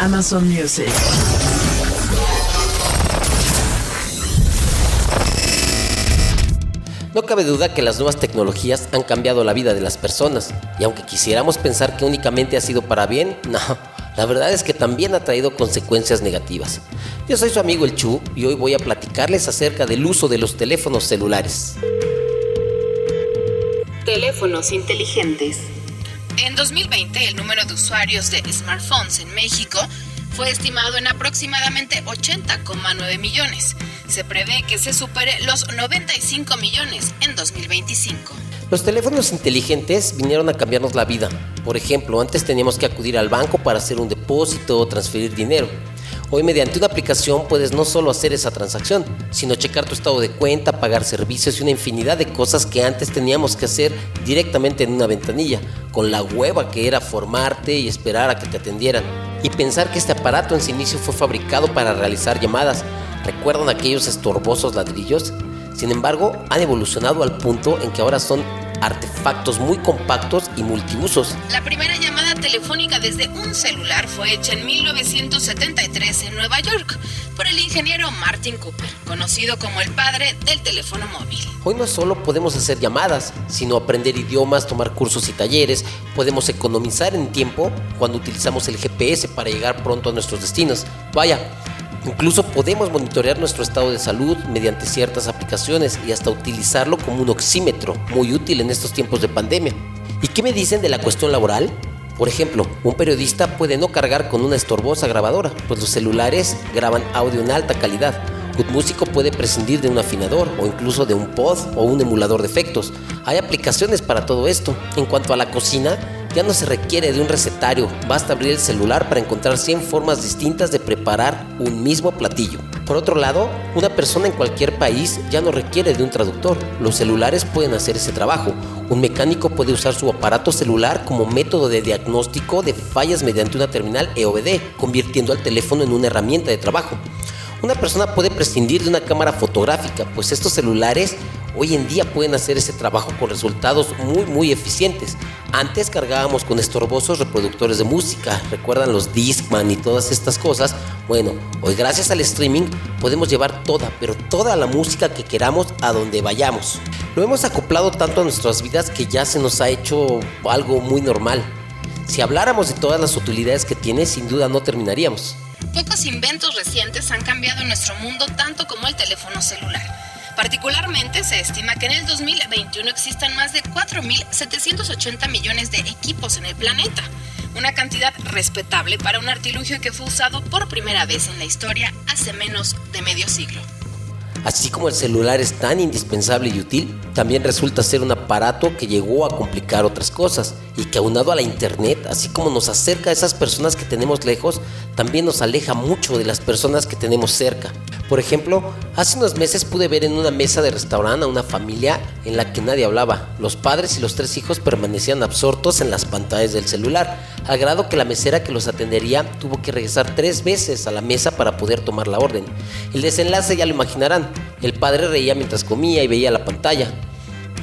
Amazon Music. No cabe duda que las nuevas tecnologías han cambiado la vida de las personas, y aunque quisiéramos pensar que únicamente ha sido para bien, no, la verdad es que también ha traído consecuencias negativas. Yo soy su amigo el Chu y hoy voy a platicarles acerca del uso de los teléfonos celulares. Teléfonos inteligentes. En 2020, el número de usuarios de smartphones en México fue estimado en aproximadamente 80,9 millones. Se prevé que se supere los 95 millones en 2025. Los teléfonos inteligentes vinieron a cambiarnos la vida. Por ejemplo, antes teníamos que acudir al banco para hacer un depósito o transferir dinero. Hoy mediante una aplicación puedes no solo hacer esa transacción, sino checar tu estado de cuenta, pagar servicios y una infinidad de cosas que antes teníamos que hacer directamente en una ventanilla, con la hueva que era formarte y esperar a que te atendieran. Y pensar que este aparato en su inicio fue fabricado para realizar llamadas. ¿Recuerdan aquellos estorbosos ladrillos? Sin embargo, han evolucionado al punto en que ahora son artefactos muy compactos y multiusos. La primera llamada telefónica desde un celular fue hecha en 1973 en Nueva York por el ingeniero Martin Cooper, conocido como el padre del teléfono móvil. Hoy no solo podemos hacer llamadas, sino aprender idiomas, tomar cursos y talleres, podemos economizar en tiempo cuando utilizamos el GPS para llegar pronto a nuestros destinos. Vaya, incluso podemos monitorear nuestro estado de salud mediante ciertas aplicaciones y hasta utilizarlo como un oxímetro, muy útil en estos tiempos de pandemia. ¿Y qué me dicen de la cuestión laboral? Por ejemplo, un periodista puede no cargar con una estorbosa grabadora, pues los celulares graban audio en alta calidad. Un músico puede prescindir de un afinador o incluso de un pod o un emulador de efectos. Hay aplicaciones para todo esto. En cuanto a la cocina, ya no se requiere de un recetario, basta abrir el celular para encontrar 100 formas distintas de preparar un mismo platillo. Por otro lado, una persona en cualquier país ya no requiere de un traductor. Los celulares pueden hacer ese trabajo. Un mecánico puede usar su aparato celular como método de diagnóstico de fallas mediante una terminal EOBD, convirtiendo al teléfono en una herramienta de trabajo. Una persona puede prescindir de una cámara fotográfica, pues estos celulares hoy en día pueden hacer ese trabajo con resultados muy muy eficientes. Antes cargábamos con estorbosos reproductores de música, recuerdan los Discman y todas estas cosas. Bueno, hoy gracias al streaming podemos llevar toda, pero toda la música que queramos a donde vayamos. Lo hemos acoplado tanto a nuestras vidas que ya se nos ha hecho algo muy normal. Si habláramos de todas las utilidades que tiene, sin duda no terminaríamos. Pocos inventos recientes han cambiado nuestro mundo tanto como el teléfono celular. Particularmente se estima que en el 2021 existan más de 4.780 millones de equipos en el planeta, una cantidad respetable para un artilugio que fue usado por primera vez en la historia hace menos de medio siglo. Así como el celular es tan indispensable y útil, también resulta ser un aparato que llegó a complicar otras cosas y que aunado a la internet, así como nos acerca a esas personas que tenemos lejos, también nos aleja mucho de las personas que tenemos cerca. Por ejemplo, hace unos meses pude ver en una mesa de restaurante a una familia en la que nadie hablaba. Los padres y los tres hijos permanecían absortos en las pantallas del celular, al grado que la mesera que los atendería tuvo que regresar tres veces a la mesa para poder tomar la orden. El desenlace ya lo imaginarán. El padre reía mientras comía y veía la pantalla.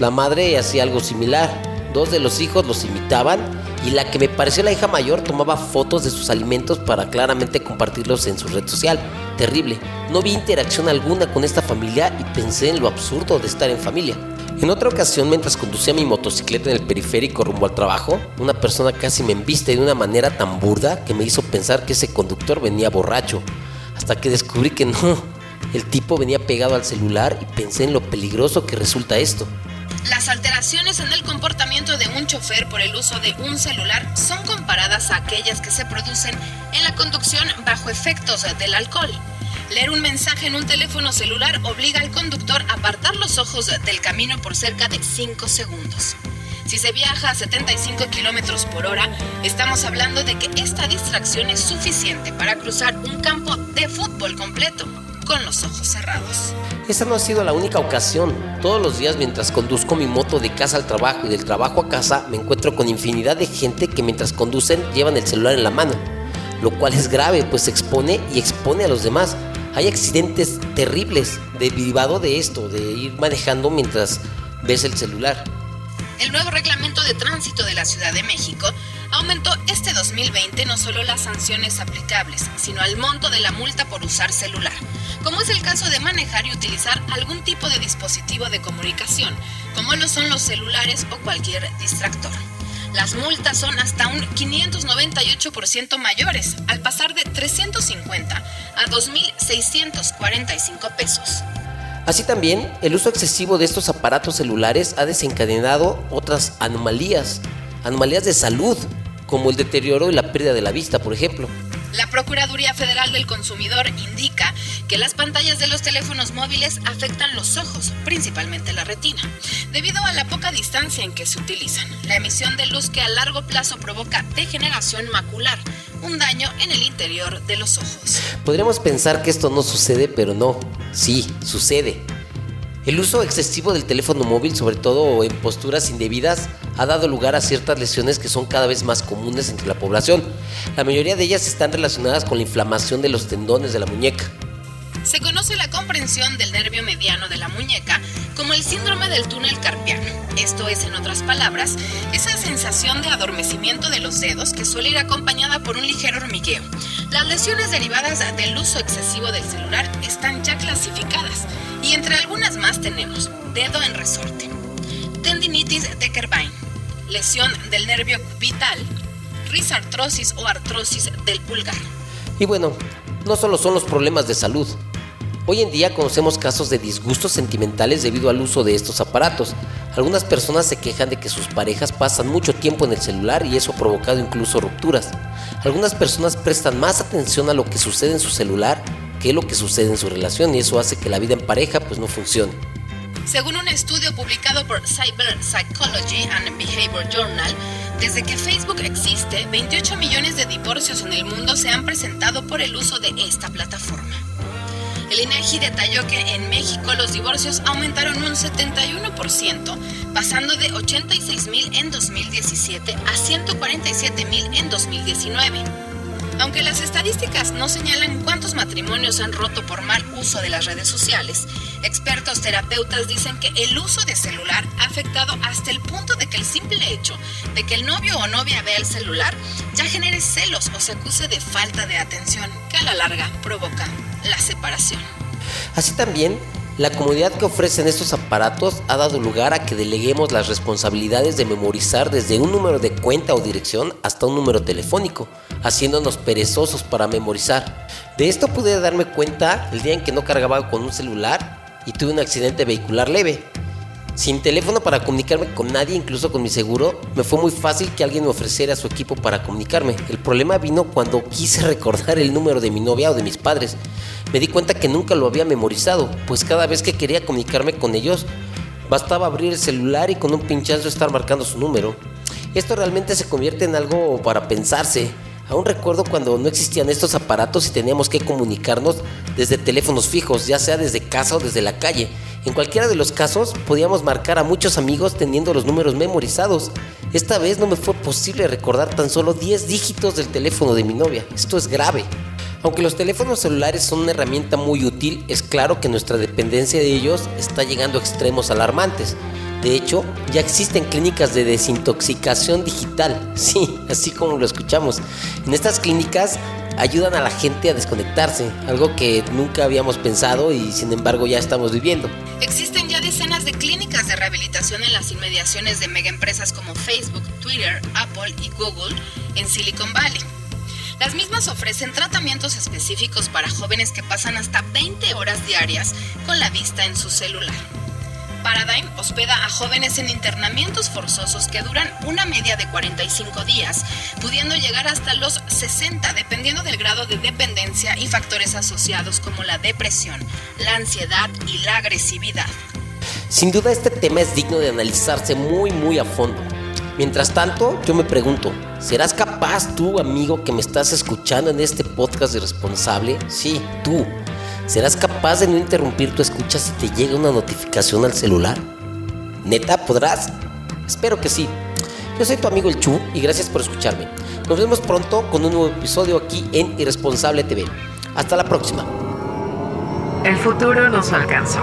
La madre hacía algo similar. Dos de los hijos los imitaban y la que me pareció la hija mayor tomaba fotos de sus alimentos para claramente compartirlos en su red social. Terrible. No vi interacción alguna con esta familia y pensé en lo absurdo de estar en familia. En otra ocasión, mientras conducía mi motocicleta en el periférico rumbo al trabajo, una persona casi me embiste de una manera tan burda que me hizo pensar que ese conductor venía borracho, hasta que descubrí que no, el tipo venía pegado al celular y pensé en lo peligroso que resulta esto. Las alteraciones en el comportamiento de un chofer por el uso de un celular son comparadas a aquellas que se producen en la conducción bajo efectos del alcohol. Leer un mensaje en un teléfono celular obliga al conductor a apartar los ojos del camino por cerca de 5 segundos. Si se viaja a 75 kilómetros por hora, estamos hablando de que esta distracción es suficiente para cruzar un campo de fútbol completo con los ojos cerrados. Esa no ha sido la única ocasión. Todos los días mientras conduzco mi moto de casa al trabajo y del trabajo a casa, me encuentro con infinidad de gente que mientras conducen llevan el celular en la mano, lo cual es grave, pues se expone y expone a los demás. Hay accidentes terribles derivado de esto, de ir manejando mientras ves el celular. El nuevo reglamento de tránsito de la Ciudad de México aumentó 2020 no solo las sanciones aplicables, sino al monto de la multa por usar celular, como es el caso de manejar y utilizar algún tipo de dispositivo de comunicación, como lo son los celulares o cualquier distractor. Las multas son hasta un 598% mayores, al pasar de 350 a 2.645 pesos. Así también, el uso excesivo de estos aparatos celulares ha desencadenado otras anomalías, anomalías de salud, como el deterioro y la pérdida de la vista, por ejemplo. La Procuraduría Federal del Consumidor indica que las pantallas de los teléfonos móviles afectan los ojos, principalmente la retina, debido a la poca distancia en que se utilizan. La emisión de luz que a largo plazo provoca degeneración macular, un daño en el interior de los ojos. Podríamos pensar que esto no sucede, pero no, sí, sucede. El uso excesivo del teléfono móvil, sobre todo en posturas indebidas, ha dado lugar a ciertas lesiones que son cada vez más comunes entre la población. La mayoría de ellas están relacionadas con la inflamación de los tendones de la muñeca. Se conoce la comprensión del nervio mediano de la muñeca como el síndrome del túnel carpiano. Esto es, en otras palabras, esa sensación de adormecimiento de los dedos que suele ir acompañada por un ligero hormigueo. Las lesiones derivadas del uso excesivo del celular están ya clasificadas y entre algunas más tenemos dedo en resorte, tendinitis de Kerbein, lesión del nervio cubital, risartrosis o artrosis del pulgar. Y bueno, no solo son los problemas de salud. Hoy en día conocemos casos de disgustos sentimentales debido al uso de estos aparatos. Algunas personas se quejan de que sus parejas pasan mucho tiempo en el celular y eso ha provocado incluso rupturas. Algunas personas prestan más atención a lo que sucede en su celular que lo que sucede en su relación y eso hace que la vida en pareja pues no funcione. Según un estudio publicado por Cyber Psychology and Behavior Journal, desde que Facebook existe, 28 millones de divorcios en el mundo se han presentado por el uso de esta plataforma. El INEGI detalló que en México los divorcios aumentaron un 71%, pasando de 86 mil en 2017 a 147 mil en 2019. Aunque las estadísticas no señalan cuántos matrimonios han roto por mal uso de las redes sociales, expertos terapeutas dicen que el uso de celular ha afectado hasta el punto de que el simple hecho de que el novio o novia vea el celular ya genere celos o se acuse de falta de atención, que a la larga provoca la separación. Así también, la comodidad que ofrecen estos aparatos ha dado lugar a que deleguemos las responsabilidades de memorizar desde un número de cuenta o dirección hasta un número telefónico, haciéndonos perezosos para memorizar. De esto pude darme cuenta el día en que no cargaba con un celular y tuve un accidente vehicular leve. Sin teléfono para comunicarme con nadie, incluso con mi seguro, me fue muy fácil que alguien me ofreciera su equipo para comunicarme. El problema vino cuando quise recordar el número de mi novia o de mis padres. Me di cuenta que nunca lo había memorizado, pues cada vez que quería comunicarme con ellos, bastaba abrir el celular y con un pinchazo estar marcando su número. Esto realmente se convierte en algo para pensarse. Aún recuerdo cuando no existían estos aparatos y teníamos que comunicarnos desde teléfonos fijos, ya sea desde casa o desde la calle. En cualquiera de los casos podíamos marcar a muchos amigos teniendo los números memorizados. Esta vez no me fue posible recordar tan solo 10 dígitos del teléfono de mi novia. Esto es grave. Aunque los teléfonos celulares son una herramienta muy útil, es claro que nuestra dependencia de ellos está llegando a extremos alarmantes. De hecho, ya existen clínicas de desintoxicación digital, sí, así como lo escuchamos. En estas clínicas ayudan a la gente a desconectarse, algo que nunca habíamos pensado y sin embargo ya estamos viviendo. Existen ya decenas de clínicas de rehabilitación en las inmediaciones de megaempresas como Facebook, Twitter, Apple y Google en Silicon Valley. Las mismas ofrecen tratamientos específicos para jóvenes que pasan hasta 20 horas diarias con la vista en su celular. Paradigm hospeda a jóvenes en internamientos forzosos que duran una media de 45 días, pudiendo llegar hasta los 60 dependiendo del grado de dependencia y factores asociados como la depresión, la ansiedad y la agresividad. Sin duda este tema es digno de analizarse muy muy a fondo. Mientras tanto, yo me pregunto, ¿serás capaz tú, amigo, que me estás escuchando en este podcast irresponsable? Sí, tú ¿Serás capaz de no interrumpir tu escucha si te llega una notificación al celular? ¿Neta podrás? Espero que sí. Yo soy tu amigo el Chu y gracias por escucharme. Nos vemos pronto con un nuevo episodio aquí en Irresponsable TV. Hasta la próxima. El futuro nos alcanzó.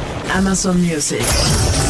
Amazon Music.